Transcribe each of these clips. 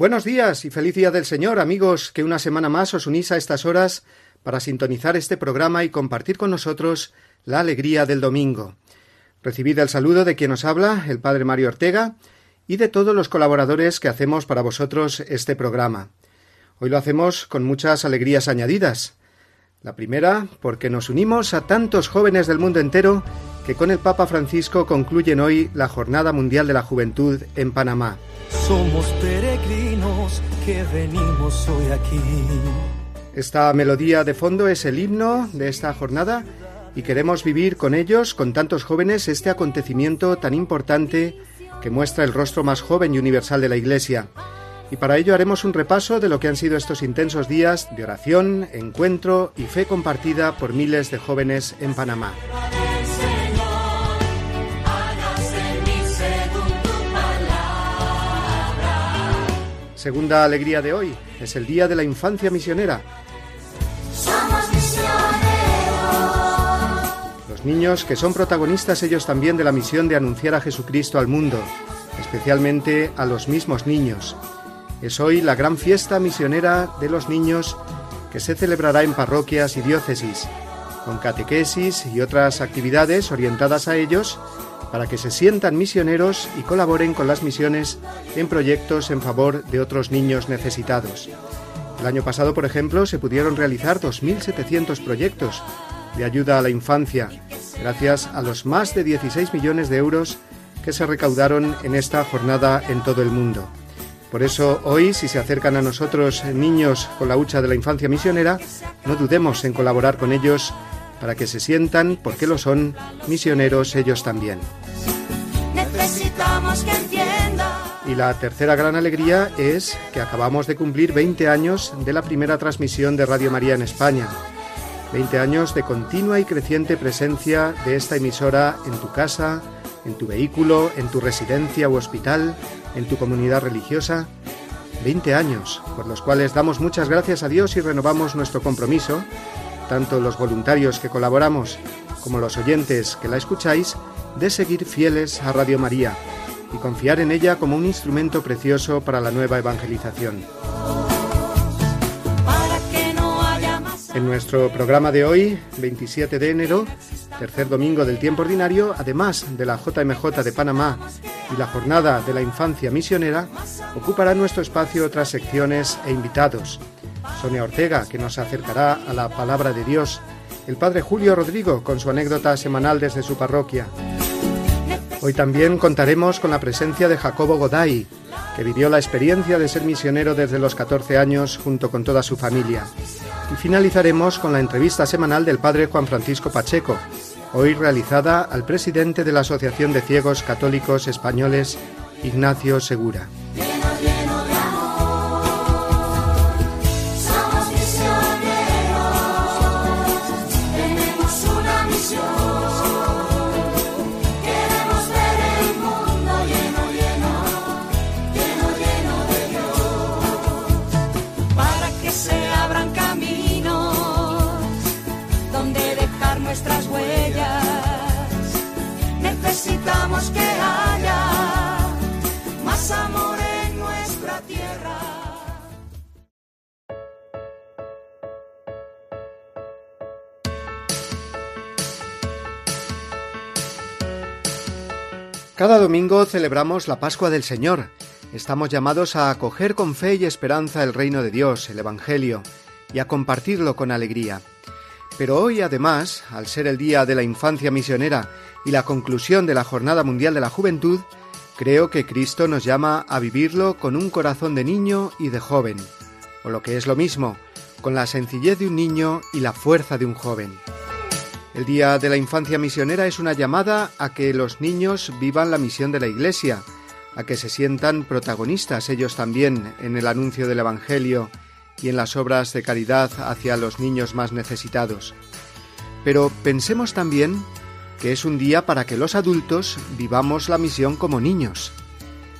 Buenos días y feliz día del Señor, amigos, que una semana más os unís a estas horas para sintonizar este programa y compartir con nosotros la alegría del domingo. Recibid el saludo de quien os habla, el Padre Mario Ortega, y de todos los colaboradores que hacemos para vosotros este programa. Hoy lo hacemos con muchas alegrías añadidas. La primera, porque nos unimos a tantos jóvenes del mundo entero que con el Papa Francisco concluyen hoy la Jornada Mundial de la Juventud en Panamá. Somos peregrinos que venimos hoy aquí. Esta melodía de fondo es el himno de esta jornada y queremos vivir con ellos, con tantos jóvenes, este acontecimiento tan importante que muestra el rostro más joven y universal de la Iglesia. Y para ello haremos un repaso de lo que han sido estos intensos días de oración, encuentro y fe compartida por miles de jóvenes en Panamá. Segunda alegría de hoy es el Día de la Infancia Misionera. Los niños que son protagonistas ellos también de la misión de anunciar a Jesucristo al mundo, especialmente a los mismos niños. Es hoy la gran fiesta misionera de los niños que se celebrará en parroquias y diócesis, con catequesis y otras actividades orientadas a ellos para que se sientan misioneros y colaboren con las misiones en proyectos en favor de otros niños necesitados. El año pasado, por ejemplo, se pudieron realizar 2.700 proyectos de ayuda a la infancia, gracias a los más de 16 millones de euros que se recaudaron en esta jornada en todo el mundo. Por eso hoy, si se acercan a nosotros niños con la hucha de la infancia misionera, no dudemos en colaborar con ellos para que se sientan, porque lo son, misioneros ellos también. Necesitamos que entienda. Y la tercera gran alegría es que acabamos de cumplir 20 años de la primera transmisión de Radio María en España. 20 años de continua y creciente presencia de esta emisora en tu casa, en tu vehículo, en tu residencia u hospital, en tu comunidad religiosa. 20 años por los cuales damos muchas gracias a Dios y renovamos nuestro compromiso tanto los voluntarios que colaboramos como los oyentes que la escucháis, de seguir fieles a Radio María y confiar en ella como un instrumento precioso para la nueva evangelización. En nuestro programa de hoy, 27 de enero, tercer domingo del tiempo ordinario, además de la JMJ de Panamá y la Jornada de la Infancia Misionera, ocupará nuestro espacio otras secciones e invitados Sonia Ortega, que nos acercará a la palabra de Dios, el padre Julio Rodrigo, con su anécdota semanal desde su parroquia. Hoy también contaremos con la presencia de Jacobo Goday, que vivió la experiencia de ser misionero desde los 14 años junto con toda su familia. Y finalizaremos con la entrevista semanal del padre Juan Francisco Pacheco, hoy realizada al presidente de la Asociación de Ciegos Católicos Españoles, Ignacio Segura. Cada domingo celebramos la Pascua del Señor. Estamos llamados a acoger con fe y esperanza el reino de Dios, el Evangelio, y a compartirlo con alegría. Pero hoy, además, al ser el Día de la Infancia Misionera y la conclusión de la Jornada Mundial de la Juventud, creo que Cristo nos llama a vivirlo con un corazón de niño y de joven, o lo que es lo mismo, con la sencillez de un niño y la fuerza de un joven. El Día de la Infancia Misionera es una llamada a que los niños vivan la misión de la Iglesia, a que se sientan protagonistas ellos también en el anuncio del Evangelio y en las obras de caridad hacia los niños más necesitados. Pero pensemos también que es un día para que los adultos vivamos la misión como niños.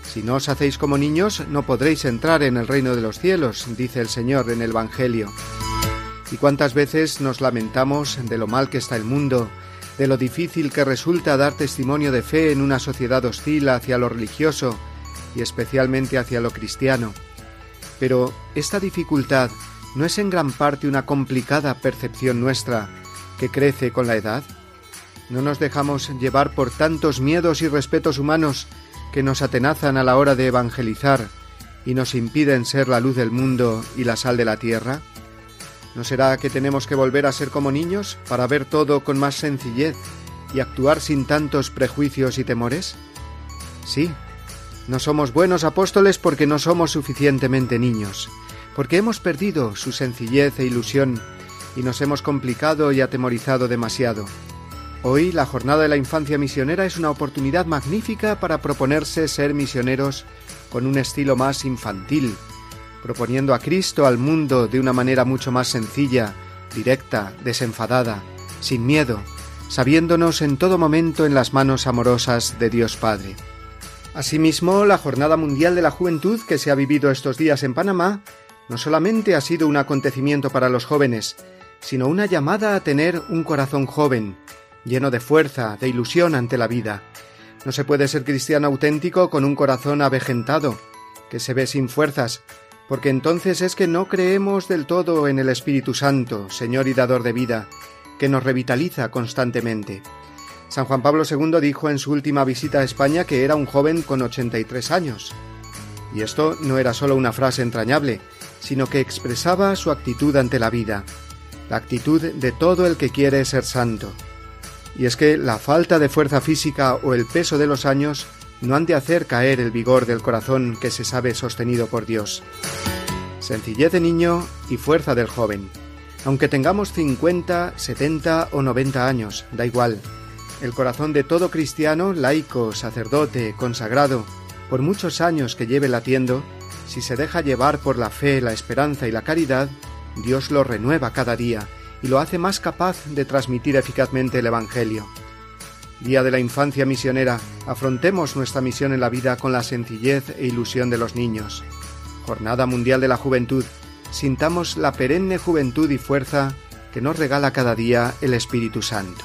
Si no os hacéis como niños, no podréis entrar en el reino de los cielos, dice el Señor en el Evangelio. ¿Y cuántas veces nos lamentamos de lo mal que está el mundo, de lo difícil que resulta dar testimonio de fe en una sociedad hostil hacia lo religioso y especialmente hacia lo cristiano? Pero esta dificultad no es en gran parte una complicada percepción nuestra que crece con la edad. No nos dejamos llevar por tantos miedos y respetos humanos que nos atenazan a la hora de evangelizar y nos impiden ser la luz del mundo y la sal de la tierra. ¿No será que tenemos que volver a ser como niños para ver todo con más sencillez y actuar sin tantos prejuicios y temores? Sí, no somos buenos apóstoles porque no somos suficientemente niños, porque hemos perdido su sencillez e ilusión y nos hemos complicado y atemorizado demasiado. Hoy la Jornada de la Infancia Misionera es una oportunidad magnífica para proponerse ser misioneros con un estilo más infantil, proponiendo a Cristo al mundo de una manera mucho más sencilla, directa, desenfadada, sin miedo, sabiéndonos en todo momento en las manos amorosas de Dios Padre. Asimismo, la Jornada Mundial de la Juventud que se ha vivido estos días en Panamá no solamente ha sido un acontecimiento para los jóvenes, sino una llamada a tener un corazón joven, lleno de fuerza, de ilusión ante la vida. No se puede ser cristiano auténtico con un corazón avejentado, que se ve sin fuerzas, porque entonces es que no creemos del todo en el Espíritu Santo, Señor y dador de vida, que nos revitaliza constantemente. San Juan Pablo II dijo en su última visita a España que era un joven con 83 años. Y esto no era solo una frase entrañable, sino que expresaba su actitud ante la vida, la actitud de todo el que quiere ser santo. Y es que la falta de fuerza física o el peso de los años no han de hacer caer el vigor del corazón que se sabe sostenido por Dios. Sencillez de niño y fuerza del joven. Aunque tengamos 50, 70 o 90 años, da igual. El corazón de todo cristiano, laico, sacerdote, consagrado, por muchos años que lleve latiendo, si se deja llevar por la fe, la esperanza y la caridad, Dios lo renueva cada día y lo hace más capaz de transmitir eficazmente el Evangelio. Día de la Infancia Misionera, afrontemos nuestra misión en la vida con la sencillez e ilusión de los niños. Jornada Mundial de la Juventud, sintamos la perenne juventud y fuerza que nos regala cada día el Espíritu Santo.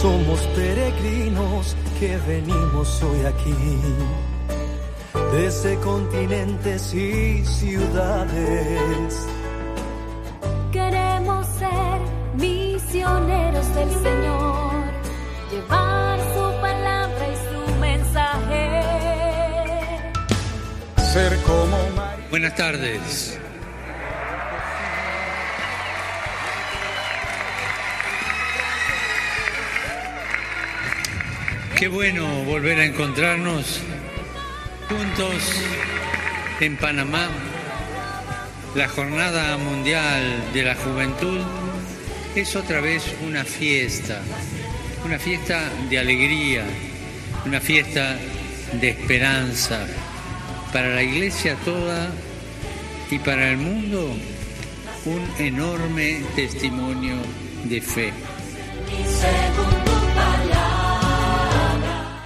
Somos peregrinos que venimos hoy aquí, desde continentes y ciudades. Queremos ser misioneros del Señor, llevar su palabra y su mensaje. Ser como Buenas tardes. Qué bueno volver a encontrarnos juntos en Panamá. La Jornada Mundial de la Juventud es otra vez una fiesta, una fiesta de alegría, una fiesta de esperanza para la iglesia toda y para el mundo un enorme testimonio de fe.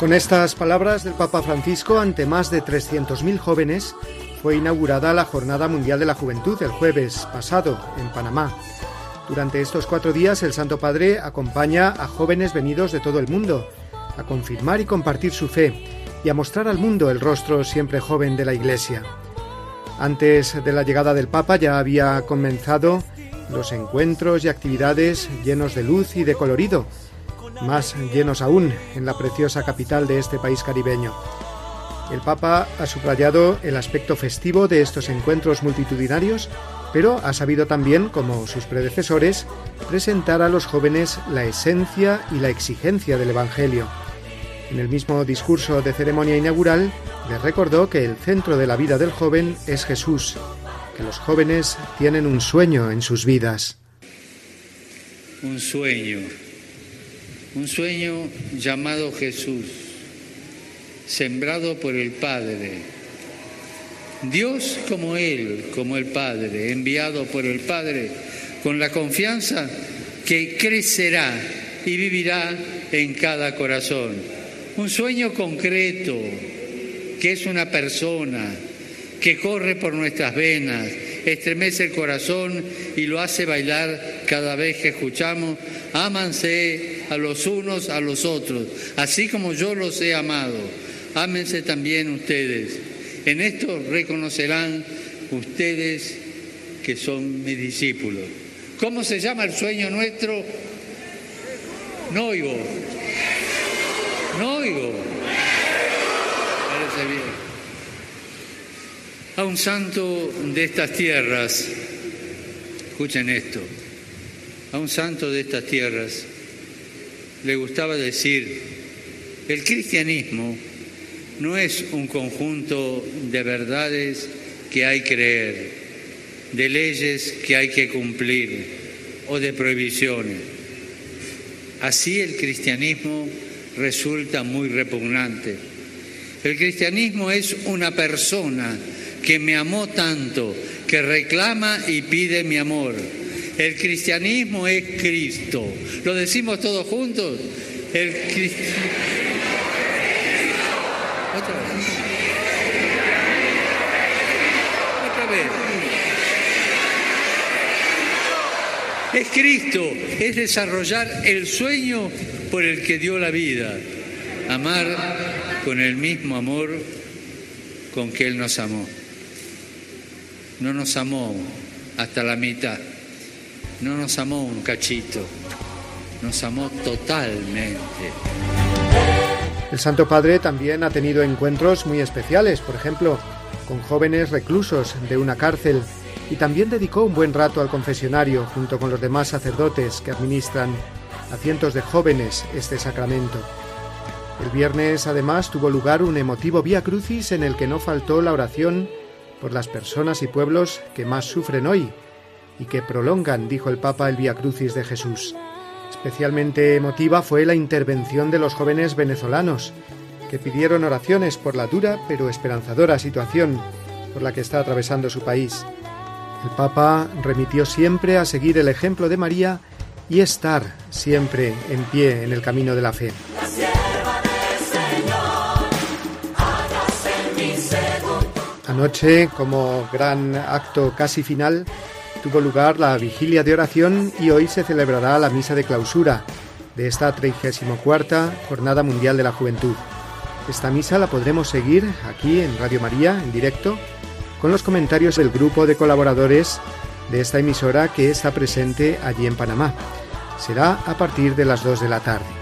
Con estas palabras del Papa Francisco ante más de 300.000 jóvenes, fue inaugurada la Jornada Mundial de la Juventud el jueves pasado en Panamá. Durante estos cuatro días el Santo Padre acompaña a jóvenes venidos de todo el mundo a confirmar y compartir su fe y a mostrar al mundo el rostro siempre joven de la Iglesia. Antes de la llegada del Papa ya había comenzado los encuentros y actividades llenos de luz y de colorido, más llenos aún en la preciosa capital de este país caribeño. El Papa ha subrayado el aspecto festivo de estos encuentros multitudinarios, pero ha sabido también, como sus predecesores, presentar a los jóvenes la esencia y la exigencia del Evangelio. En el mismo discurso de ceremonia inaugural, les recordó que el centro de la vida del joven es Jesús, que los jóvenes tienen un sueño en sus vidas. Un sueño, un sueño llamado Jesús, sembrado por el Padre. Dios como Él, como el Padre, enviado por el Padre, con la confianza que crecerá y vivirá en cada corazón. Un sueño concreto, que es una persona, que corre por nuestras venas, estremece el corazón y lo hace bailar cada vez que escuchamos, ámanse a los unos a los otros, así como yo los he amado, ámense también ustedes. En esto reconocerán ustedes que son mis discípulos. ¿Cómo se llama el sueño nuestro? No oigo. No oigo. Parece bien. A un santo de estas tierras, escuchen esto, a un santo de estas tierras le gustaba decir, el cristianismo no es un conjunto de verdades que hay que creer, de leyes que hay que cumplir o de prohibiciones. Así el cristianismo resulta muy repugnante. El cristianismo es una persona que me amó tanto, que reclama y pide mi amor. El cristianismo es Cristo. ¿Lo decimos todos juntos? El cristianismo. Otra vez. Otra vez. Es Cristo, es desarrollar el sueño por el que dio la vida. Amar con el mismo amor con que Él nos amó no nos amó hasta la mitad, no nos amó un cachito, nos amó totalmente. El Santo Padre también ha tenido encuentros muy especiales, por ejemplo, con jóvenes reclusos de una cárcel, y también dedicó un buen rato al confesionario junto con los demás sacerdotes que administran a cientos de jóvenes este sacramento. El viernes además tuvo lugar un emotivo Vía Crucis en el que no faltó la oración por las personas y pueblos que más sufren hoy y que prolongan, dijo el Papa, el Via Crucis de Jesús. Especialmente emotiva fue la intervención de los jóvenes venezolanos, que pidieron oraciones por la dura pero esperanzadora situación por la que está atravesando su país. El Papa remitió siempre a seguir el ejemplo de María y estar siempre en pie en el camino de la fe. Anoche, como gran acto casi final, tuvo lugar la vigilia de oración y hoy se celebrará la misa de clausura, de esta 34 Jornada Mundial de la Juventud. Esta misa la podremos seguir aquí en Radio María, en directo, con los comentarios del grupo de colaboradores de esta emisora que está presente allí en Panamá. Será a partir de las 2 de la tarde.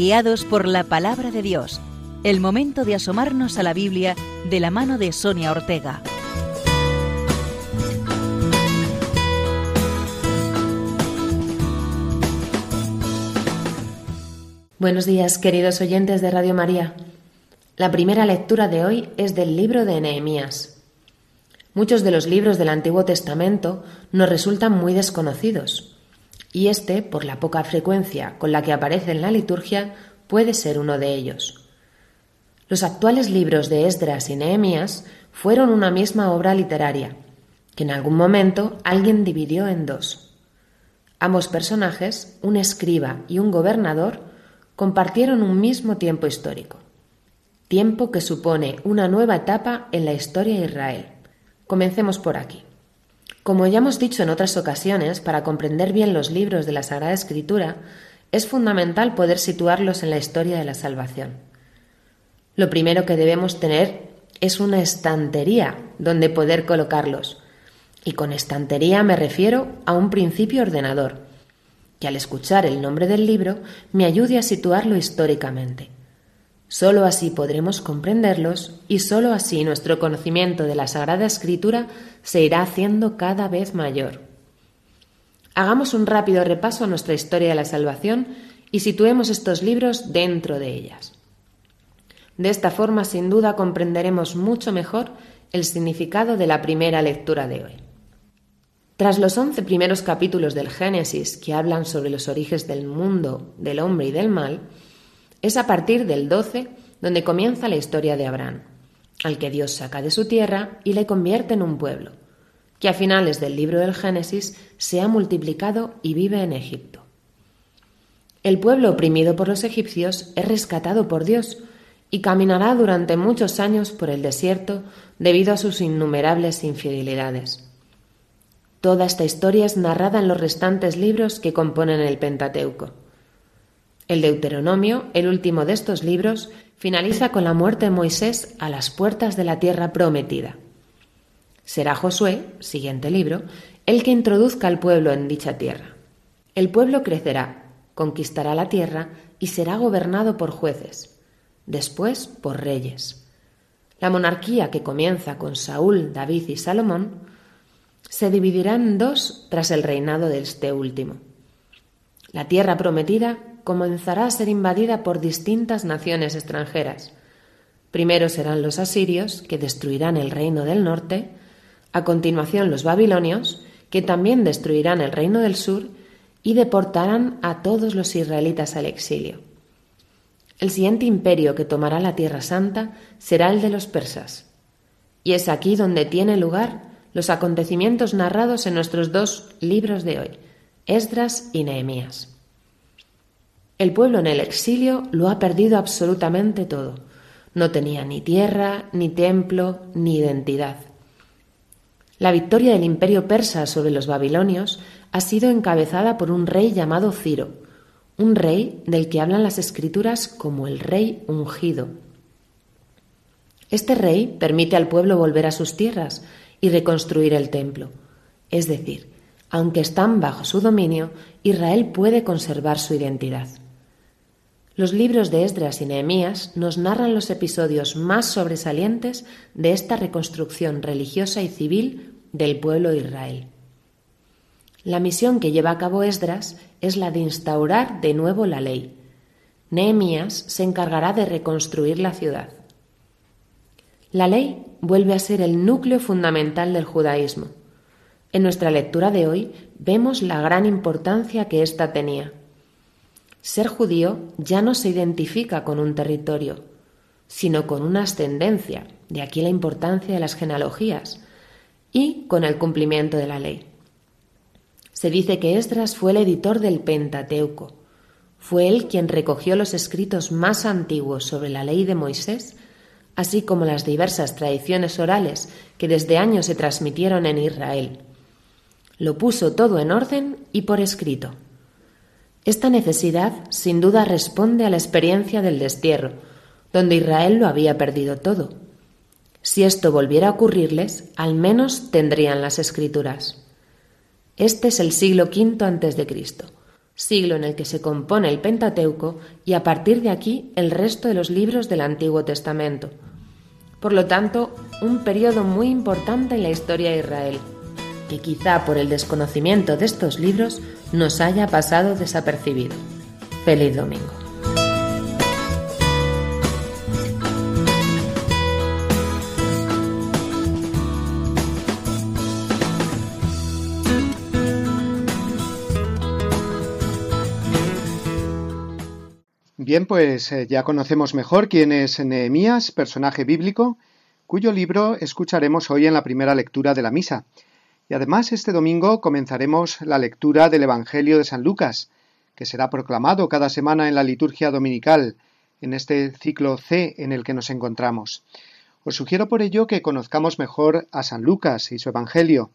Guiados por la palabra de Dios. El momento de asomarnos a la Biblia de la mano de Sonia Ortega. Buenos días, queridos oyentes de Radio María. La primera lectura de hoy es del libro de Nehemías. Muchos de los libros del Antiguo Testamento nos resultan muy desconocidos y este, por la poca frecuencia con la que aparece en la liturgia, puede ser uno de ellos. Los actuales libros de Esdras y Nehemías fueron una misma obra literaria, que en algún momento alguien dividió en dos. Ambos personajes, un escriba y un gobernador, compartieron un mismo tiempo histórico, tiempo que supone una nueva etapa en la historia de Israel. Comencemos por aquí. Como ya hemos dicho en otras ocasiones, para comprender bien los libros de la Sagrada Escritura, es fundamental poder situarlos en la historia de la salvación. Lo primero que debemos tener es una estantería donde poder colocarlos. Y con estantería me refiero a un principio ordenador, que al escuchar el nombre del libro me ayude a situarlo históricamente. Solo así podremos comprenderlos y sólo así nuestro conocimiento de la Sagrada Escritura se irá haciendo cada vez mayor. Hagamos un rápido repaso a nuestra historia de la salvación y situemos estos libros dentro de ellas. De esta forma, sin duda, comprenderemos mucho mejor el significado de la primera lectura de hoy. Tras los once primeros capítulos del Génesis que hablan sobre los orígenes del mundo, del hombre y del mal, es a partir del 12 donde comienza la historia de Abraham, al que Dios saca de su tierra y le convierte en un pueblo, que a finales del libro del Génesis se ha multiplicado y vive en Egipto. El pueblo oprimido por los egipcios es rescatado por Dios y caminará durante muchos años por el desierto debido a sus innumerables infidelidades. Toda esta historia es narrada en los restantes libros que componen el Pentateuco. El Deuteronomio, el último de estos libros, finaliza con la muerte de Moisés a las puertas de la tierra prometida. Será Josué, siguiente libro, el que introduzca al pueblo en dicha tierra. El pueblo crecerá, conquistará la tierra y será gobernado por jueces, después por reyes. La monarquía que comienza con Saúl, David y Salomón se dividirá en dos tras el reinado de este último. La tierra prometida comenzará a ser invadida por distintas naciones extranjeras. Primero serán los asirios, que destruirán el reino del norte, a continuación los babilonios, que también destruirán el reino del sur y deportarán a todos los israelitas al exilio. El siguiente imperio que tomará la Tierra Santa será el de los persas. Y es aquí donde tiene lugar los acontecimientos narrados en nuestros dos libros de hoy, Esdras y Nehemías. El pueblo en el exilio lo ha perdido absolutamente todo. No tenía ni tierra, ni templo, ni identidad. La victoria del imperio persa sobre los babilonios ha sido encabezada por un rey llamado Ciro, un rey del que hablan las escrituras como el rey ungido. Este rey permite al pueblo volver a sus tierras y reconstruir el templo, es decir, aunque están bajo su dominio, Israel puede conservar su identidad. Los libros de Esdras y Nehemías nos narran los episodios más sobresalientes de esta reconstrucción religiosa y civil del pueblo de Israel. La misión que lleva a cabo Esdras es la de instaurar de nuevo la ley. Nehemías se encargará de reconstruir la ciudad. La ley vuelve a ser el núcleo fundamental del judaísmo. En nuestra lectura de hoy vemos la gran importancia que ésta tenía. Ser judío ya no se identifica con un territorio, sino con una ascendencia, de aquí la importancia de las genealogías, y con el cumplimiento de la ley. Se dice que Esdras fue el editor del Pentateuco. Fue él quien recogió los escritos más antiguos sobre la ley de Moisés, así como las diversas tradiciones orales que desde años se transmitieron en Israel. Lo puso todo en orden y por escrito. Esta necesidad sin duda responde a la experiencia del destierro, donde Israel lo había perdido todo. Si esto volviera a ocurrirles, al menos tendrían las escrituras. Este es el siglo V antes de Cristo, siglo en el que se compone el Pentateuco y a partir de aquí el resto de los libros del Antiguo Testamento. Por lo tanto, un periodo muy importante en la historia de Israel, que quizá por el desconocimiento de estos libros nos haya pasado desapercibido. Feliz domingo. Bien, pues eh, ya conocemos mejor quién es Nehemías, personaje bíblico, cuyo libro escucharemos hoy en la primera lectura de la misa. Y además este domingo comenzaremos la lectura del Evangelio de San Lucas, que será proclamado cada semana en la liturgia dominical, en este ciclo C en el que nos encontramos. Os sugiero por ello que conozcamos mejor a San Lucas y su Evangelio.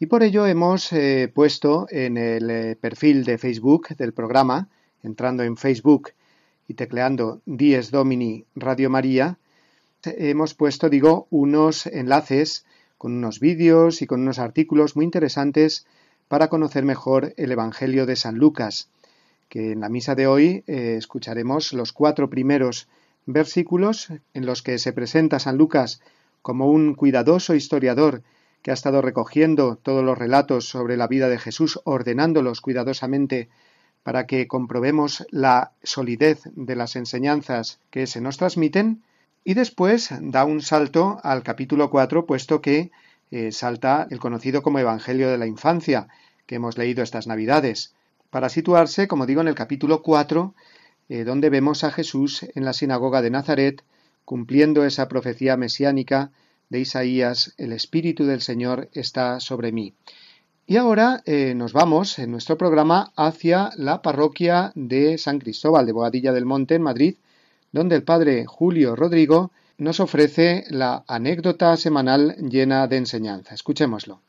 Y por ello hemos eh, puesto en el eh, perfil de Facebook del programa, entrando en Facebook y tecleando Dies Domini Radio María, hemos puesto, digo, unos enlaces con unos vídeos y con unos artículos muy interesantes para conocer mejor el Evangelio de San Lucas, que en la misa de hoy eh, escucharemos los cuatro primeros versículos en los que se presenta San Lucas como un cuidadoso historiador que ha estado recogiendo todos los relatos sobre la vida de Jesús, ordenándolos cuidadosamente para que comprobemos la solidez de las enseñanzas que se nos transmiten, y después da un salto al capítulo 4, puesto que eh, salta el conocido como Evangelio de la Infancia, que hemos leído estas Navidades, para situarse, como digo, en el capítulo 4, eh, donde vemos a Jesús en la sinagoga de Nazaret, cumpliendo esa profecía mesiánica de Isaías, el Espíritu del Señor está sobre mí. Y ahora eh, nos vamos en nuestro programa hacia la parroquia de San Cristóbal de Bogadilla del Monte en Madrid, donde el padre Julio Rodrigo nos ofrece la anécdota semanal llena de enseñanza. Escuchémoslo.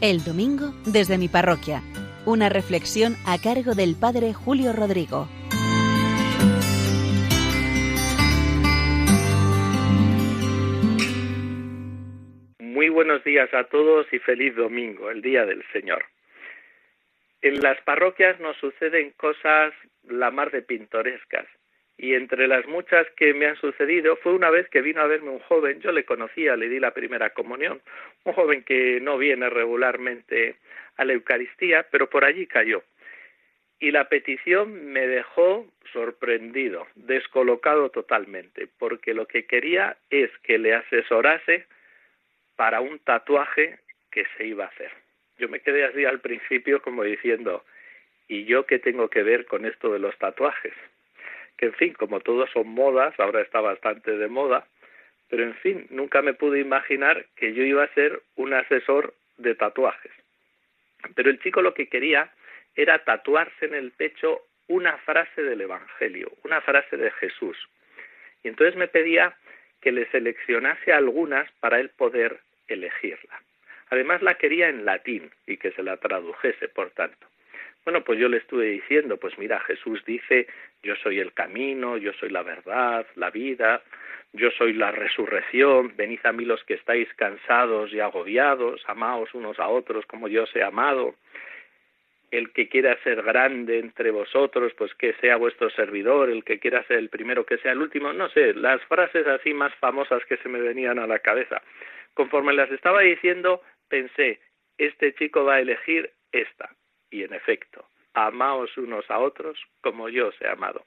El domingo desde mi parroquia. Una reflexión a cargo del padre Julio Rodrigo. Muy buenos días a todos y feliz domingo, el Día del Señor. En las parroquias nos suceden cosas la mar de pintorescas. Y entre las muchas que me han sucedido fue una vez que vino a verme un joven, yo le conocía, le di la primera comunión, un joven que no viene regularmente a la Eucaristía, pero por allí cayó. Y la petición me dejó sorprendido, descolocado totalmente, porque lo que quería es que le asesorase para un tatuaje que se iba a hacer yo me quedé así al principio como diciendo, ¿y yo qué tengo que ver con esto de los tatuajes? Que en fin, como todos son modas, ahora está bastante de moda, pero en fin, nunca me pude imaginar que yo iba a ser un asesor de tatuajes. Pero el chico lo que quería era tatuarse en el pecho una frase del Evangelio, una frase de Jesús. Y entonces me pedía que le seleccionase algunas para él poder elegirla. Además la quería en latín y que se la tradujese, por tanto. Bueno, pues yo le estuve diciendo, pues mira, Jesús dice, yo soy el camino, yo soy la verdad, la vida, yo soy la resurrección, venid a mí los que estáis cansados y agobiados, amaos unos a otros como yo os he amado. el que quiera ser grande entre vosotros, pues que sea vuestro servidor, el que quiera ser el primero, que sea el último, no sé, las frases así más famosas que se me venían a la cabeza. Conforme las estaba diciendo, pensé, este chico va a elegir esta. Y en efecto, amaos unos a otros como yo os he amado.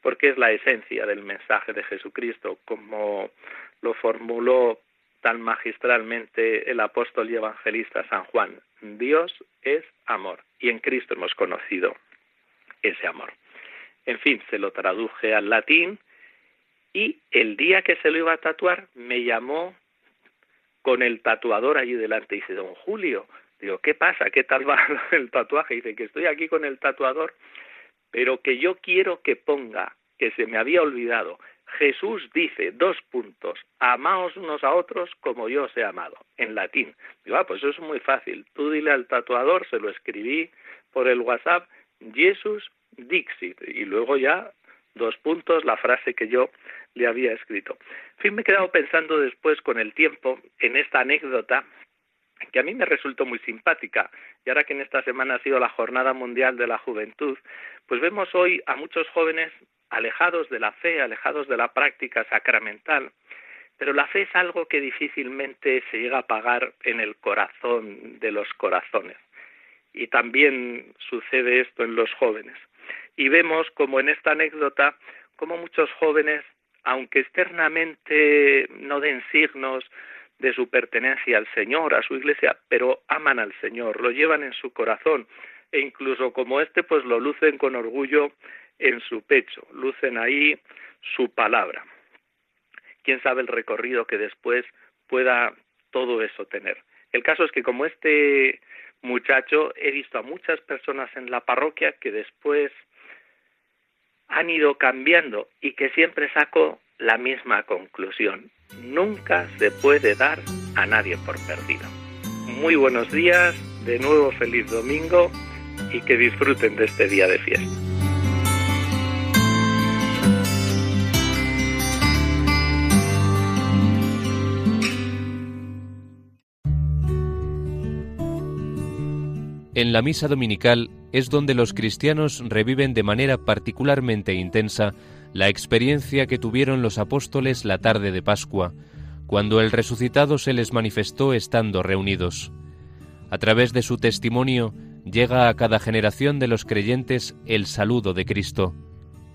Porque es la esencia del mensaje de Jesucristo, como lo formuló tan magistralmente el apóstol y evangelista San Juan. Dios es amor y en Cristo hemos conocido ese amor. En fin, se lo traduje al latín y el día que se lo iba a tatuar me llamó con el tatuador allí delante y dice, don Julio, digo, ¿qué pasa? ¿Qué tal va el tatuaje? dice que estoy aquí con el tatuador, pero que yo quiero que ponga, que se me había olvidado, Jesús dice, dos puntos, amaos unos a otros como yo os he amado, en latín. Digo, ah, pues eso es muy fácil. Tú dile al tatuador, se lo escribí por el WhatsApp, Jesus Dixit, y luego ya dos puntos, la frase que yo le había escrito. En fin, me he quedado pensando después con el tiempo en esta anécdota que a mí me resultó muy simpática. Y ahora que en esta semana ha sido la Jornada Mundial de la Juventud, pues vemos hoy a muchos jóvenes alejados de la fe, alejados de la práctica sacramental, pero la fe es algo que difícilmente se llega a pagar en el corazón de los corazones. Y también sucede esto en los jóvenes. Y vemos como en esta anécdota, como muchos jóvenes, aunque externamente no den signos de su pertenencia al Señor, a su iglesia, pero aman al Señor, lo llevan en su corazón e incluso como este, pues lo lucen con orgullo en su pecho, lucen ahí su palabra. Quién sabe el recorrido que después pueda todo eso tener. El caso es que como este muchacho he visto a muchas personas en la parroquia que después han ido cambiando y que siempre saco la misma conclusión. Nunca se puede dar a nadie por perdido. Muy buenos días, de nuevo feliz domingo y que disfruten de este día de fiesta. En la misa dominical es donde los cristianos reviven de manera particularmente intensa la experiencia que tuvieron los apóstoles la tarde de Pascua, cuando el resucitado se les manifestó estando reunidos. A través de su testimonio llega a cada generación de los creyentes el saludo de Cristo.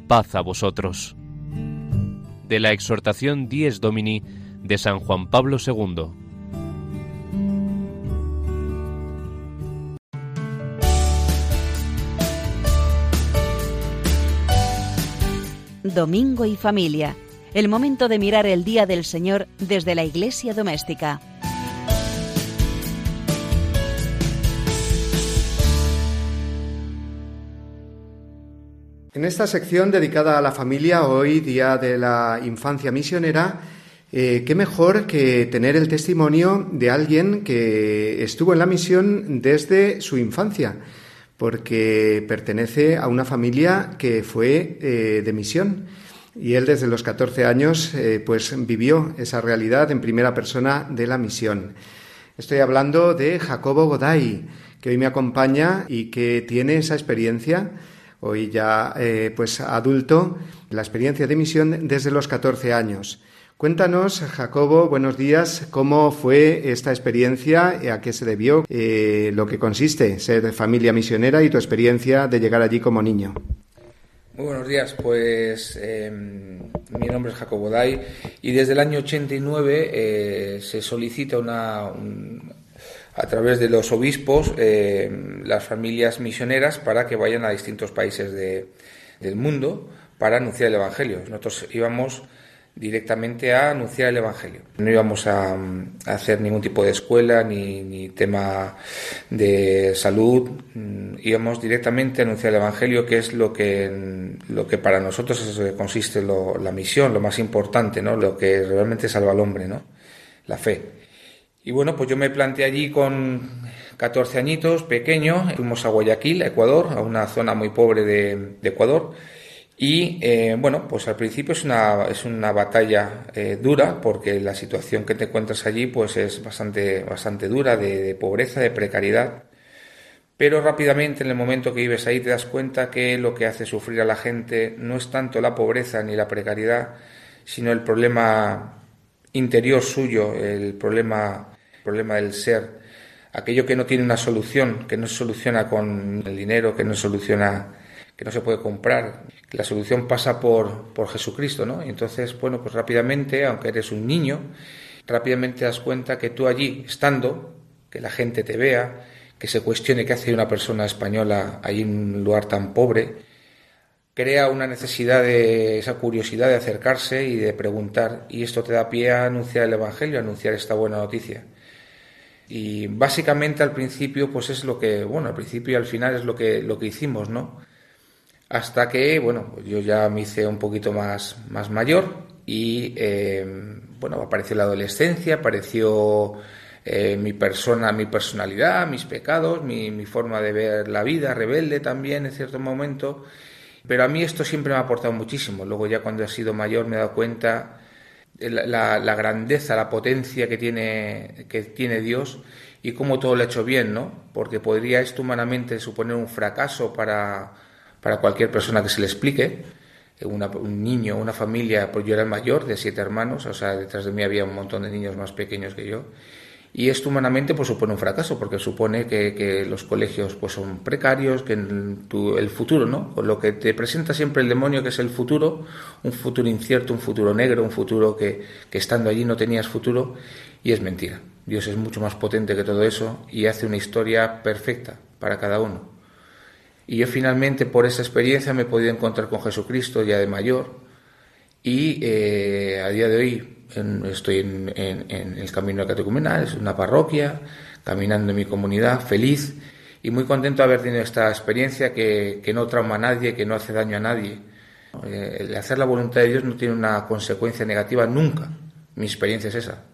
Paz a vosotros. De la exhortación Dies Domini de San Juan Pablo II. Domingo y familia, el momento de mirar el Día del Señor desde la iglesia doméstica. En esta sección dedicada a la familia, hoy Día de la Infancia Misionera, eh, qué mejor que tener el testimonio de alguien que estuvo en la misión desde su infancia porque pertenece a una familia que fue eh, de misión. Y él desde los 14 años eh, pues vivió esa realidad en primera persona de la misión. Estoy hablando de Jacobo Goday, que hoy me acompaña y que tiene esa experiencia, hoy ya eh, pues adulto, la experiencia de misión desde los 14 años. Cuéntanos, Jacobo, buenos días, cómo fue esta experiencia, a qué se debió, eh, lo que consiste ser de familia misionera y tu experiencia de llegar allí como niño. Muy buenos días, pues em, mi nombre es Jacobo Day y desde el año 89 eh, se solicita una, a través de los obispos em, las familias misioneras para que vayan a distintos países del mundo para anunciar el Evangelio. Nosotros íbamos directamente a anunciar el Evangelio. No íbamos a, hacer ningún tipo de escuela ni, tema de salud, mm, íbamos directamente a anunciar el Evangelio, que es lo que, lo que para nosotros consiste la misión, lo más importante, ¿no? lo que realmente salva al hombre, ¿no? la fe. Y bueno, pues yo me planteé allí con 14 añitos, pequeño, fuimos a Guayaquil, a Ecuador, a una zona muy pobre de, de Ecuador, y eh, bueno, pues al principio es una, es una batalla eh, dura porque la situación que te encuentras allí pues es bastante, bastante dura de, pobreza, de precariedad. pero rápidamente en el momento que vives ahí te das cuenta que lo que hace sufrir a la gente no es tanto la pobreza ni la precariedad, sino el problema interior suyo, el problema, problema del ser, aquello que no tiene una solución, que no se soluciona con el dinero, que no se soluciona, que no se puede comprar. La solución pasa por, por Jesucristo, ¿no? Y entonces, bueno, pues rápidamente, aunque eres un niño, rápidamente te das cuenta que tú allí, estando, que la gente te vea, que se cuestione qué hace una persona española ahí en un lugar tan pobre, crea una necesidad de esa curiosidad de acercarse y de preguntar, y esto te da pie a anunciar el Evangelio, a anunciar esta buena noticia. Y básicamente al principio, pues es lo que, bueno, al principio y al final es lo que, lo que hicimos, ¿no? Hasta que, bueno, yo ya me hice un poquito más, más mayor y, eh, bueno, apareció la adolescencia, apareció eh, mi persona, mi personalidad, mis pecados, mi, forma de ver la vida, rebelde también en cierto momento. Pero a mí esto siempre me ha aportado muchísimo. Luego ya cuando he sido mayor me he dado cuenta la, la, grandeza, la potencia que tiene, que tiene Dios y cómo todo lo ha hecho bien, ¿no? Porque podría esto humanamente suponer un fracaso para, para cualquier persona que se le explique. un niño, una familia, pues yo era el mayor de siete hermanos, o sea, detrás de mí había un montón de niños más pequeños que yo. Y esto humanamente pues supone un fracaso porque supone que, los colegios pues son precarios que el futuro no lo que te presenta siempre el demonio que es el futuro un futuro incierto un futuro negro un futuro que, que estando allí no tenías futuro y es mentira. Dios es mucho más potente que todo eso y hace una historia perfecta para cada uno y yo finalmente por esa experiencia me he podido encontrar con Jesucristo ya de mayor y eh, a día de hoy estoy en, el camino catecumenal, es una parroquia, caminando en mi comunidad, feliz y muy contento de haber tenido esta experiencia que, no trauma a nadie, que no hace daño a nadie. Eh, el hacer la voluntad de Dios no tiene una consecuencia negativa nunca. Mi experiencia es esa.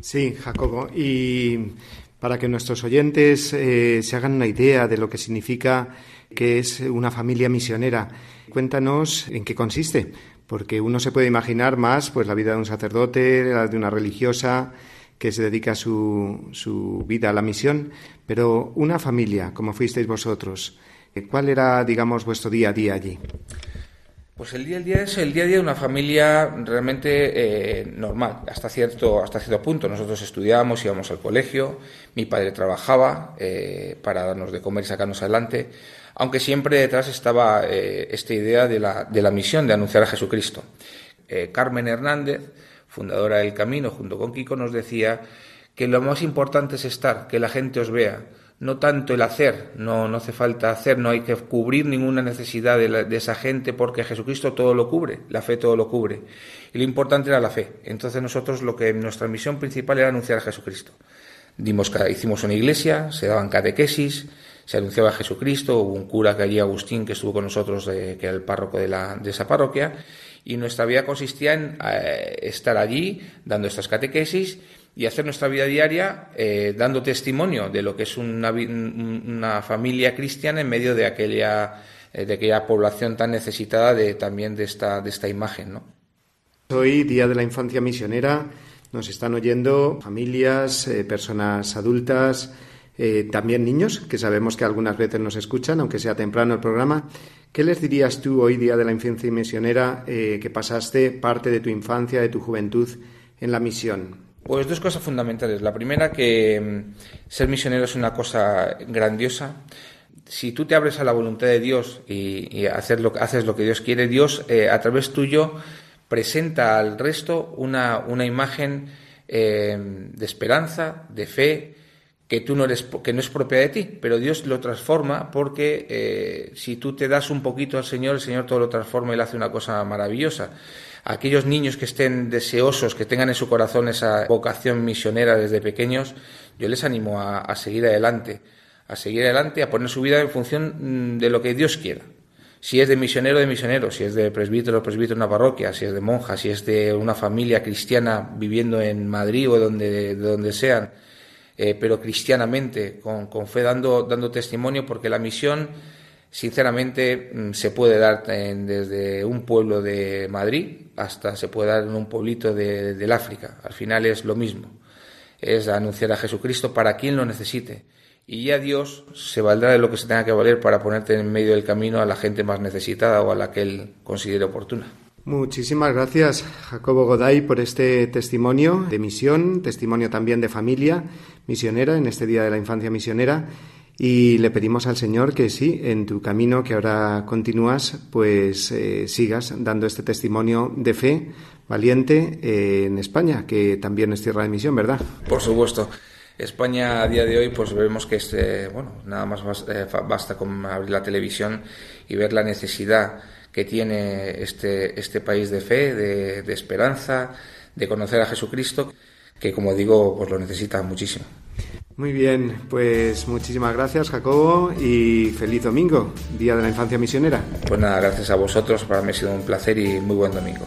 Sí, Jacobo. Y para que nuestros oyentes eh, se hagan una idea de lo que significa que es una familia misionera, cuéntanos en qué consiste porque uno se puede imaginar más pues la vida de un sacerdote, la de una religiosa que se dedica su, su vida a la misión, pero una familia, como fuisteis vosotros, ¿cuál era, digamos, vuestro día a día allí? Pues el día a día es el día a día de una familia realmente eh, normal, hasta cierto, hasta cierto punto. Nosotros estudiábamos, íbamos al colegio, mi padre trabajaba eh, para darnos de comer y sacarnos adelante aunque siempre detrás estaba eh, esta idea de la, de la, misión de anunciar a Jesucristo. Eh, Carmen Hernández, fundadora del Camino, junto con Kiko, nos decía que lo más importante es estar, que la gente os vea, no tanto el hacer, no, no hace falta hacer, no hay que cubrir ninguna necesidad de, de, esa gente porque Jesucristo todo lo cubre, la fe todo lo cubre. Y lo importante era la fe. Entonces nosotros lo que nuestra misión principal era anunciar a Jesucristo. Dimos, hicimos una iglesia, se daban catequesis, se anunciaba Jesucristo, hubo un cura que allí, Agustín, que estuvo con nosotros, que era el párroco de, la, de esa parroquia, y nuestra vida consistía en eh, estar allí dando estas catequesis y hacer nuestra vida diaria eh, dando testimonio de lo que es una, una familia cristiana en medio de aquella, eh, de aquella población tan necesitada de, también de esta, de esta imagen. ¿no? Hoy, Día de la Infancia Misionera, nos están oyendo familias, personas adultas, eh, también niños, que sabemos que algunas veces nos escuchan, aunque sea temprano el programa. ¿Qué les dirías tú hoy día de la infancia misionera eh, que pasaste parte de tu infancia, de tu juventud en la misión? Pues dos cosas fundamentales. La primera, que mm, ser misionero es una cosa grandiosa. Si tú te abres a la voluntad de Dios y, haces, lo, haces lo que Dios quiere, Dios eh, a través tuyo presenta al resto una, una imagen de esperanza, de fe, que tú no eres que no es propia de ti, pero Dios lo transforma porque eh, si tú te das un poquito al Señor, el Señor todo lo transforma y le hace una cosa maravillosa. Aquellos niños que estén deseosos, que tengan en su corazón esa vocación misionera desde pequeños, yo les animo a, seguir adelante, a seguir adelante, a poner su vida en función mm, de lo que Dios quiera. Si es de misionero, de misionero, si es de presbítero, presbítero en una parroquia, si es de monja, si es de una familia cristiana viviendo en Madrid o donde, de donde sean, eh, pero cristianamente, con, fe dando, dando testimonio, porque la misión, sinceramente, mm, se puede dar desde un pueblo de Madrid hasta se puede dar en un pueblito de, del África. Al final es lo mismo. Es anunciar a Jesucristo para quien lo necesite. y ya Dios se valdrá de lo que se tenga que valer para ponerte en medio del camino a la gente más necesitada o a la que Él considere oportuna. Muchísimas gracias, Jacobo Goday, por este testimonio de misión, testimonio también de familia misionera en este Día de la Infancia Misionera. Y le pedimos al Señor que sí, en tu camino que ahora continúas, pues eh, sigas dando este testimonio de fe valiente eh, en España, que también es tierra de misión, ¿verdad? Por supuesto. España a día de hoy, pues vemos que es, eh, bueno, nada más basta con abrir la televisión y ver la necesidad que tiene este, este país de fe, de, de esperanza, de conocer a Jesucristo, que como digo, pues lo necesita muchísimo. Muy bien, pues muchísimas gracias Jacobo y feliz domingo, Día de la Infancia Misionera. Pues nada, gracias a vosotros, para mí ha sido un placer y muy buen domingo.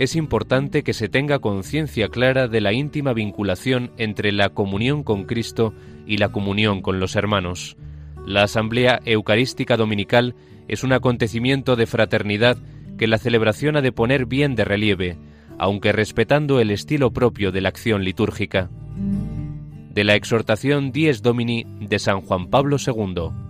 Es importante que se tenga conciencia clara de la íntima vinculación entre la comunión con Cristo y la comunión con los hermanos. La Asamblea Eucarística Dominical es un acontecimiento de fraternidad que la celebración ha de poner bien de relieve, aunque respetando el estilo propio de la acción litúrgica. De la exhortación Dies Domini de San Juan Pablo II.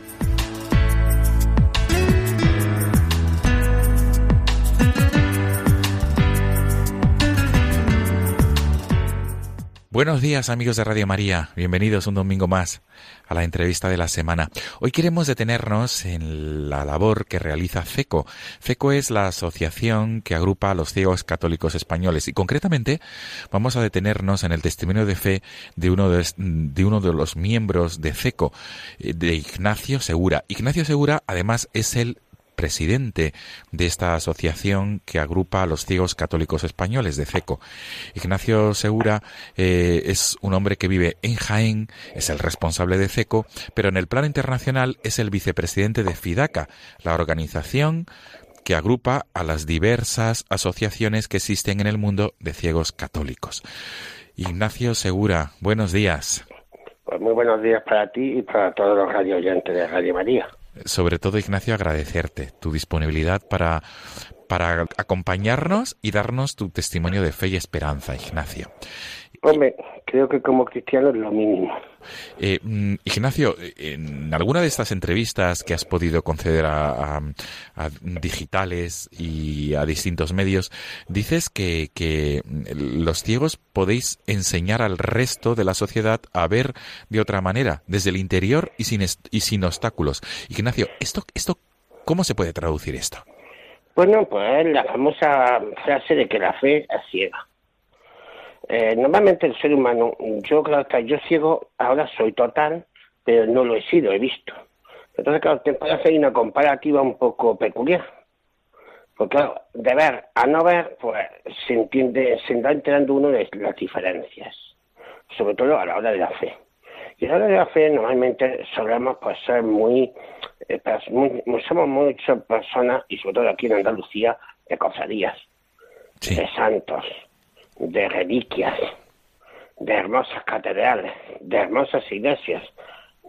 Buenos días amigos de Radio María, bienvenidos un domingo más a la entrevista de la semana. Hoy queremos detenernos en la labor que realiza FECO. FECO es la asociación que agrupa a los ciegos católicos españoles y concretamente vamos a detenernos en el testimonio de fe de uno de, de uno de los miembros de FECO, eh, de Ignacio Segura. Ignacio Segura además es el presidente de esta asociación que agrupa a los ciegos católicos españoles de CECO. Ignacio Segura eh, es un hombre que vive en Jaén, es el responsable de CECO, pero en el plano internacional es el vicepresidente de FIDACA, la organización que agrupa a las diversas asociaciones que existen en el mundo de ciegos católicos. Ignacio Segura, buenos días. Pues muy buenos días para ti y para todos los radio oyentes de Radio María sobre todo, Ignacio, agradecerte tu disponibilidad para, para acompañarnos y darnos tu testimonio de fe y esperanza, Ignacio. Hombre, creo que como cristiano es lo mínimo. Eh, mm, Ignacio, en alguna de estas entrevistas que has podido conceder a, digitales y a distintos medios, dices que, que, los ciegos podéis enseñar al resto de la sociedad a ver de otra manera, desde el interior y sin, y sin obstáculos. Ignacio, ¿esto, esto, ¿cómo se puede traducir esto? Bueno, pues la famosa frase de que la fe es ciega. Eh, normalmente el ser humano, yo creo que yo ciego ahora soy total, pero no lo he sido, he visto. Entonces, claro, te puede hacer una comparativa un poco peculiar. Porque, claro, de ver a no ver, pues se entiende, se está enterando uno de las diferencias, sobre todo a la hora de la fe. Y a la hora de la fe, normalmente solemos pues, ser muy, eh, somos muchas personas, y sobre todo aquí en Andalucía, de cofradías, de santos, de reliquias, de hermosas catedrales, de hermosas iglesias.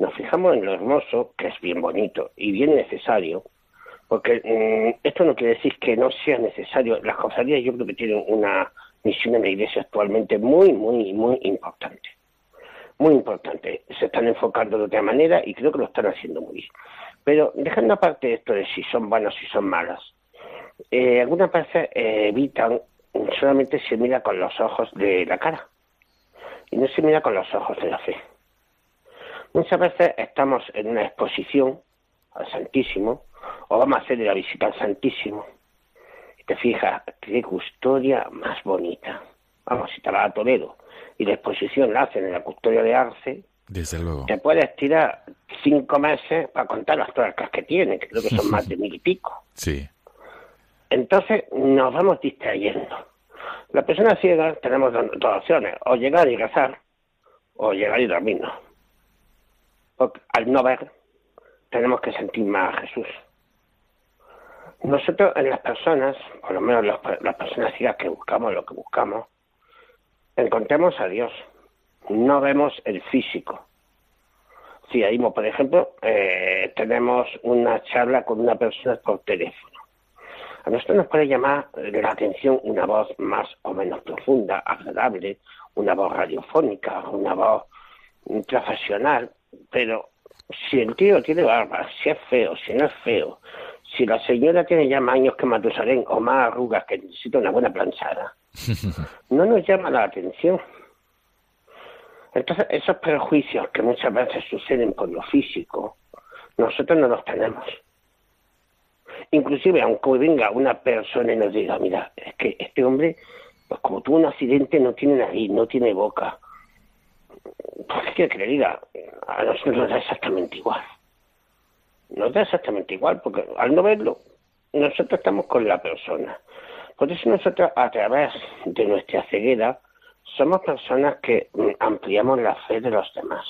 Nos fijamos en lo hermoso, que es bien bonito y bien necesario, porque mm, esto no quiere decir que no sea necesario. Las cofradías yo creo que tienen una misión en la iglesia actualmente muy, muy, muy importante. Muy importante. Se están enfocando de otra manera y creo que lo están haciendo muy bien. Pero dejando aparte esto de si son buenas, si son malas, eh, algunas veces eh, evitan solamente se mira con los ojos de la cara y no se mira con los ojos de la fe. Muchas veces estamos en una exposición al Santísimo o vamos a hacer la visita al Santísimo te fijas, qué custodia más bonita. Vamos, si te vas a Toledo y la exposición la hacen en la custodia de Arce, Desde luego. te puedes tirar cinco meses para contar las tuercas que tiene, que creo que son más de mil y pico. Sí. Entonces nos vamos distrayendo. La persona ciega tenemos dos, dos opciones, o llegar y rezar, o llegar y dormirnos. Porque al no ver, tenemos que sentir más a Jesús. Nosotros en las personas, por lo menos las, las personas ciegas que buscamos lo que buscamos, encontramos a Dios. No vemos el físico. Si ahí, por ejemplo, eh, tenemos una charla con una persona por teléfono. A nosotros nos puede llamar la atención una voz más o menos profunda, agradable, una voz radiofónica, una voz profesional, pero si el tío tiene barba, si es feo, si no es feo, si la señora tiene ya más años que Matusalén o más arrugas que necesita una buena planchada, no nos llama la atención. Entonces, esos prejuicios que muchas veces suceden por lo físico, nosotros no los tenemos. Inclusive, aunque venga una persona y nos diga, mira, es que este hombre, pues como tuvo un accidente, no tiene nariz, no tiene boca. Pues, ¿qué quiere que le? A nosotros nos da exactamente igual. Nos da exactamente igual, porque al no verlo, nosotros estamos con la persona. Por eso nosotros, a través de nuestra ceguera, somos personas que mm, ampliamos la fe de los demás.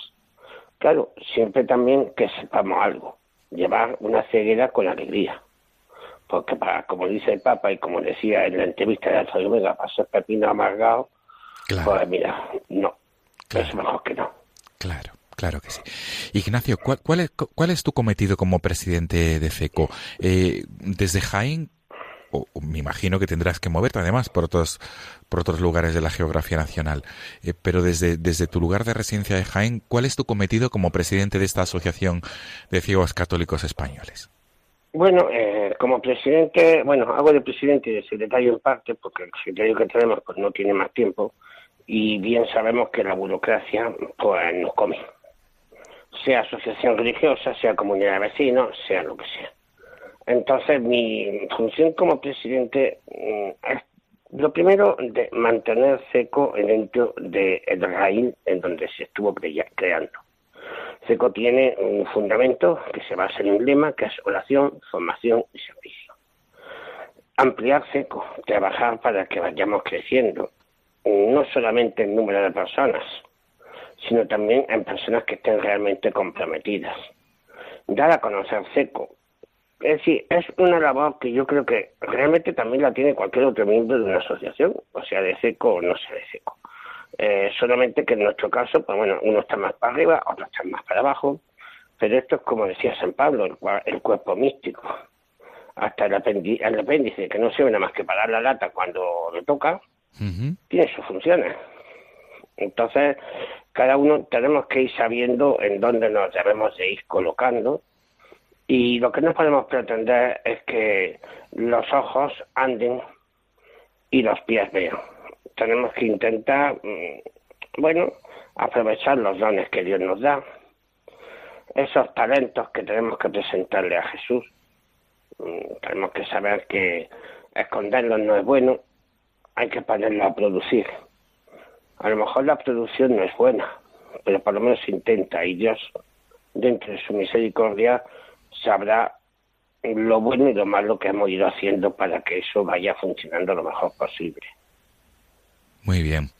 Claro, siempre también que sepamos algo, llevar una ceguera con alegría. Porque para, como dice el Papa y como decía en la entrevista de Alfredo Vega, para ser pepino amargado, pues mira, no, es mejor que no. Claro. Claro que sí. Ignacio, ¿cuál, cuál, es, cuál es tu cometido como presidente de FECO? Eh, desde Jaén, o, me imagino que tendrás que moverte además por otros, por otros lugares de la geografía nacional, eh, pero desde, desde tu lugar de residencia de Jaén, ¿cuál es tu cometido como presidente de esta Asociación de Ciegos Católicos Españoles? Bueno, eh, como presidente, bueno, hago de presidente y de secretario en parte, porque el secretario que tenemos pues no tiene más tiempo, y bien sabemos que la burocracia pues nos come. Sea asociación religiosa, sea comunidad de vecinos, sea lo que sea. Entonces, mi función como presidente mm, es, lo primero, de mantener seco dentro del raíz en donde se estuvo creando. SECO tiene un fundamento que se basa en un lema que es oración, formación y servicio. Ampliar SECO, trabajar para que vayamos creciendo, no solamente en número de personas, sino también en personas que estén realmente comprometidas. Dar a conocer SECO. Es decir, es una labor que yo creo que realmente también la tiene cualquier otro miembro de una asociación, o sea de SECO o no sea de SECO. Eh, solamente que en nuestro caso, pues bueno, uno está más para arriba, otro está más para abajo, pero esto es como decía San Pablo, el, el cuerpo místico. Hasta el, apéndice, el apéndice, que no sirve nada más que para dar la lata cuando le toca, uh -huh. tiene sus funciones. Entonces, cada uno tenemos que ir sabiendo en dónde nos debemos de ir colocando y lo que no podemos pretender es que los ojos anden y los pies vean tenemos que intentar, bueno, aprovechar los dones que Dios nos da, esos talentos que tenemos que presentarle a Jesús. Tenemos que saber que esconderlos no es bueno, hay que ponerlos a producir. A lo mejor la producción no es buena, pero por lo menos intenta y Dios, dentro de su misericordia, sabrá lo bueno y lo malo que hemos ido haciendo para que eso vaya funcionando lo mejor posible. Muy bien.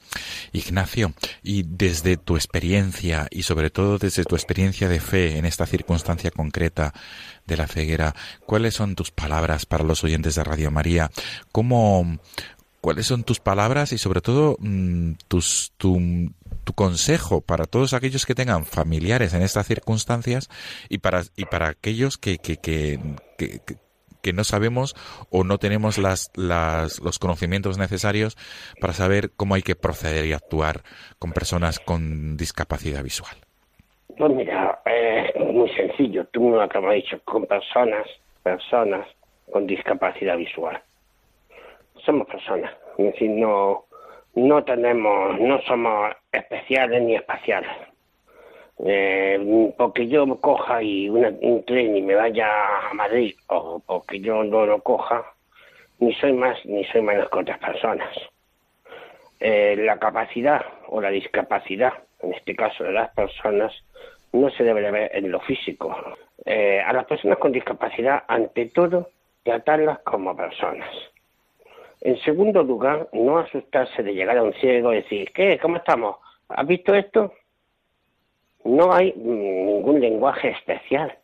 Ignacio, y desde tu experiencia y sobre todo desde tu experiencia de fe en esta circunstancia concreta de la ceguera, ¿cuáles son tus palabras para los oyentes de Radio María? ¿Cómo, ¿Cuáles son tus palabras y sobre todo tus, tu, consejo para todos aquellos que tengan familiares en estas circunstancias y para, y para aquellos que, que, que, que no sabemos o no tenemos las, las, los conocimientos necesarios para saber cómo hay que proceder y actuar con personas con discapacidad visual? Pues mira, eh, muy sencillo. Tú me lo acabas dicho, con personas, personas con discapacidad visual. Somos personas. Es decir, no, no tenemos, no somos especiales ni espaciales eh, porque yo coja y un tren y me vaya a Madrid o porque yo no lo coja, ni soy más ni soy menos que otras personas. Eh, la capacidad o la discapacidad, en este caso de las personas, no se debe ver en lo físico. Eh, a las personas con discapacidad, ante todo, tratarlas como personas. En segundo lugar, no asustarse de llegar a un ciego y decir, ¿qué? ¿Cómo estamos? ¿Has visto esto? No hay ningún lenguaje especial.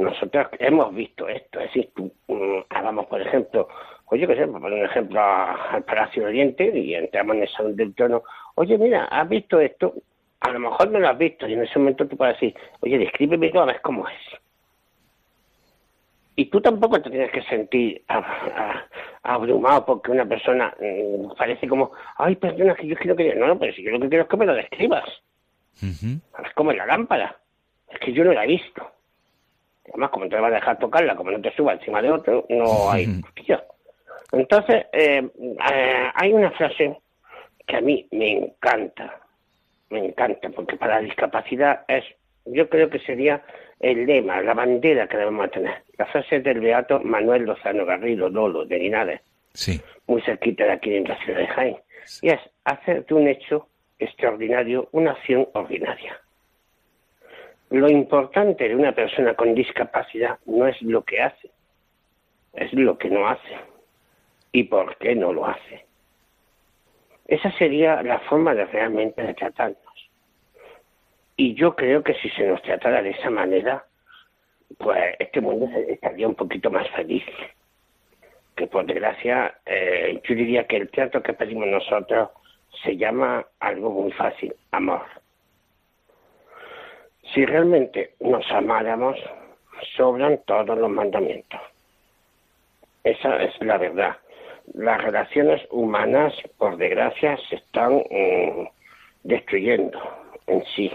Nosotros hemos visto esto. Es decir, mm, hagamos, por ejemplo, oye, que sé, por poner un ejemplo al Palacio Oriente y entramos en el salón del trono. Oye, mira, ¿has visto esto? A lo mejor no lo has visto y en ese momento tú puedes decir, oye, descríbeme a ver cómo es. Y tú tampoco te tienes que sentir abrumado porque una persona mm, parece como, ay, perdona, que yo quiero que... No, no, pero si yo lo que quiero es que me lo describas. Es como en la lámpara. Es que yo no la he visto. Además, como te vas a dejar tocarla, como no te suba encima de otro, no hay Entonces, eh, eh, hay una frase que a mí me encanta, me encanta, porque para la discapacidad es, yo creo que sería el lema, la bandera que debemos tener. La frase del beato Manuel Lozano Garrido, Lolo, de Linares, sí. muy cerquita de aquí en la ciudad de Jaén. Y es hacer de un hecho extraordinario una acción ordinaria. Lo importante de una persona con discapacidad no es lo que hace, es lo que no hace y por qué no lo hace. Esa sería la forma de realmente de tratarnos. Y yo creo que si se nos tratara de esa manera, pues este mundo estaría un poquito más feliz. Que por desgracia, eh, yo diría que el trato que pedimos nosotros se llama algo muy fácil, amor. Si realmente nos amáramos, sobran todos los mandamientos. Esa es la verdad. Las relaciones humanas, por desgracia, se están mm, destruyendo en sí.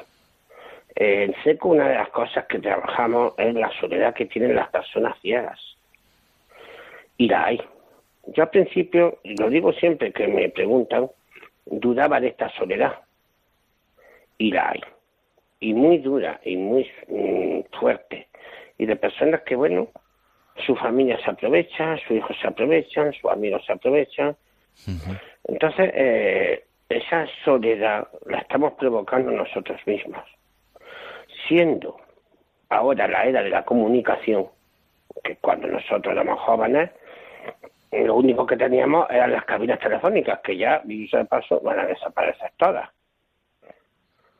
En seco, una de las cosas que trabajamos es la soledad que tienen las personas ciegas. Y la hay. Yo al principio, y lo digo siempre que me preguntan, dudaba de esta soledad. Y la hay. Y muy dura y muy mm, fuerte. Y de personas que, bueno, su familia se aprovecha, sus hijos se aprovechan, sus amigos se aprovechan. Entonces, eh, esa soledad la estamos provocando nosotros mismos. Siendo ahora la era de la comunicación, que cuando nosotros éramos jóvenes, lo único que teníamos eran las cabinas telefónicas, que ya, dicho de paso, van a desaparecer todas.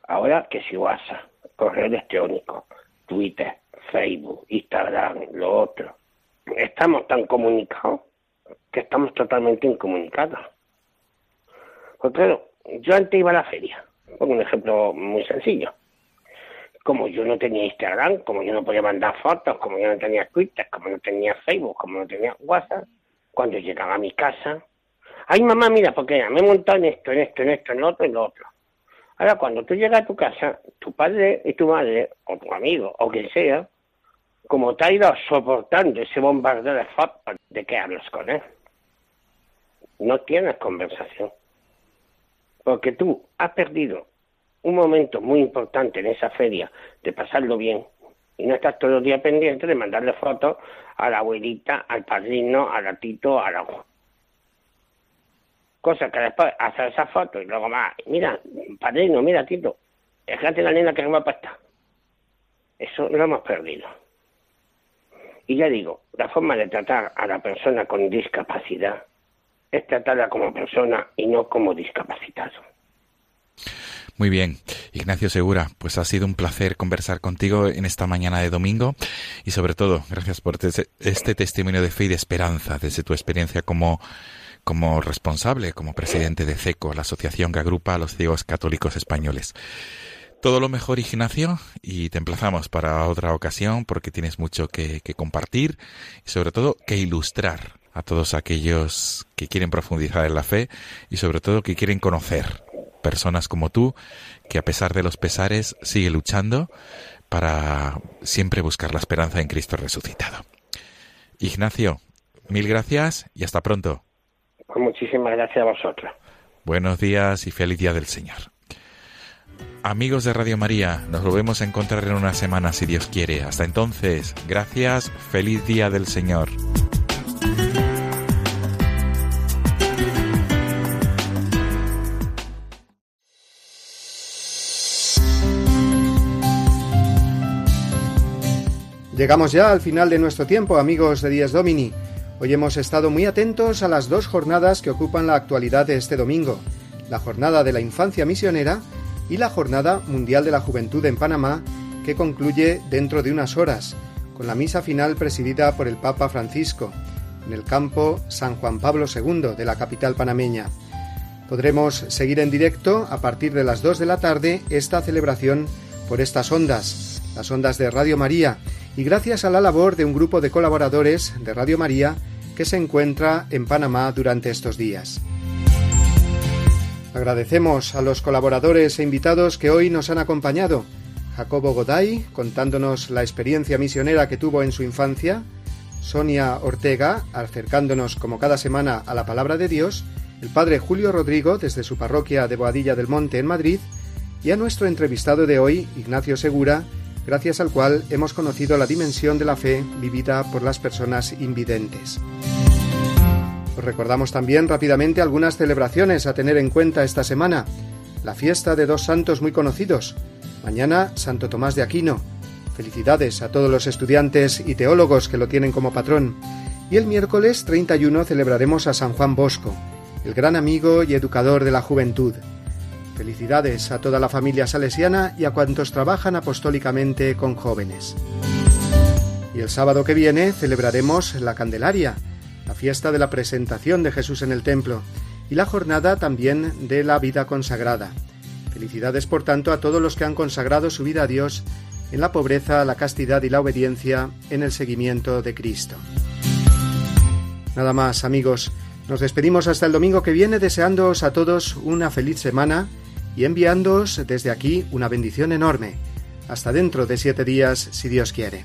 Ahora que si WhatsApp, correo electrónico, Twitter, Facebook, Instagram, lo otro, estamos tan comunicados que estamos totalmente incomunicados. Pues claro, yo antes iba a la feria, pongo un ejemplo muy sencillo. Como yo no tenía Instagram, como yo no podía mandar fotos, como yo no tenía Twitter, como no tenía Facebook, como no tenía WhatsApp, cuando llegaba a mi casa, ay mamá, mira, porque me he montado en esto, en esto, en esto, en lo otro, en lo otro. Ahora, cuando tú llegas a tu casa, tu padre y tu madre, o tu amigo, o quien sea, como te ha ido soportando ese bombardeo de fotos, ¿de qué hablas con él? No tienes conversación. Porque tú has perdido un momento muy importante en esa feria de pasarlo bien y no estás todo el día pendiente de mandarle fotos a la abuelita, al padrino, al gatito, a la Cosa que después hacer esa foto y luego más, mira, padrino, mira, Tito, déjate la nena que es guapa está. Eso lo hemos perdido. Y ya digo, la forma de tratar a la persona con discapacidad es tratarla como persona y no como discapacitado. Muy bien, Ignacio Segura, pues ha sido un placer conversar contigo en esta mañana de domingo y sobre todo gracias por este testimonio de fe y de esperanza desde tu experiencia como como responsable, como presidente de CECO, la asociación que agrupa a los ciegos católicos españoles. Todo lo mejor, Ignacio, y te emplazamos para otra ocasión porque tienes mucho que, que compartir y sobre todo que ilustrar a todos aquellos que quieren profundizar en la fe y sobre todo que quieren conocer personas como tú, que a pesar de los pesares sigue luchando para siempre buscar la esperanza en Cristo resucitado. Ignacio, mil gracias y hasta pronto. Pues muchísimas gracias a vosotros. Buenos días y feliz día del Señor. Amigos de Radio María, nos volvemos a encontrar en una semana si Dios quiere. Hasta entonces, gracias, feliz día del Señor. Llegamos ya al final de nuestro tiempo, amigos de Díaz Domini. Hoy hemos estado muy atentos a las dos jornadas que ocupan la actualidad de este domingo, la jornada de la infancia misionera y la jornada mundial de la juventud en Panamá, que concluye dentro de unas horas, con la misa final presidida por el Papa Francisco, en el campo San Juan Pablo II de la capital panameña. Podremos seguir en directo a partir de las 2 de la tarde esta celebración por estas ondas, las ondas de Radio María, y gracias a la labor de un grupo de colaboradores de Radio María que se encuentra en Panamá durante estos días. Agradecemos a los colaboradores e invitados que hoy nos han acompañado. Jacobo Goday, contándonos la experiencia misionera que tuvo en su infancia, Sonia Ortega, acercándonos como cada semana a la palabra de Dios, el padre Julio Rodrigo desde su parroquia de Boadilla del Monte en Madrid y a nuestro entrevistado de hoy, Ignacio Segura, gracias al cual hemos conocido la dimensión de la fe vivida por las personas invidentes. Os recordamos también rápidamente algunas celebraciones a tener en cuenta esta semana. La fiesta de dos santos muy conocidos. Mañana Santo Tomás de Aquino. Felicidades a todos los estudiantes y teólogos que lo tienen como patrón. Y el miércoles 31 celebraremos a San Juan Bosco, el gran amigo y educador de la juventud. Felicidades a toda la familia salesiana y a cuantos trabajan apostólicamente con jóvenes. Y el sábado que viene celebraremos la Candelaria, la fiesta de la presentación de Jesús en el templo, y la jornada también de la vida consagrada. Felicidades, por tanto, a todos los que han consagrado su vida a Dios en la pobreza, la castidad y la obediencia en el seguimiento de Cristo. Nada más, amigos. Nos despedimos hasta el domingo que viene deseándoos a todos una feliz semana y enviándoos desde aquí una bendición enorme. Hasta dentro de siete días, si Dios quiere.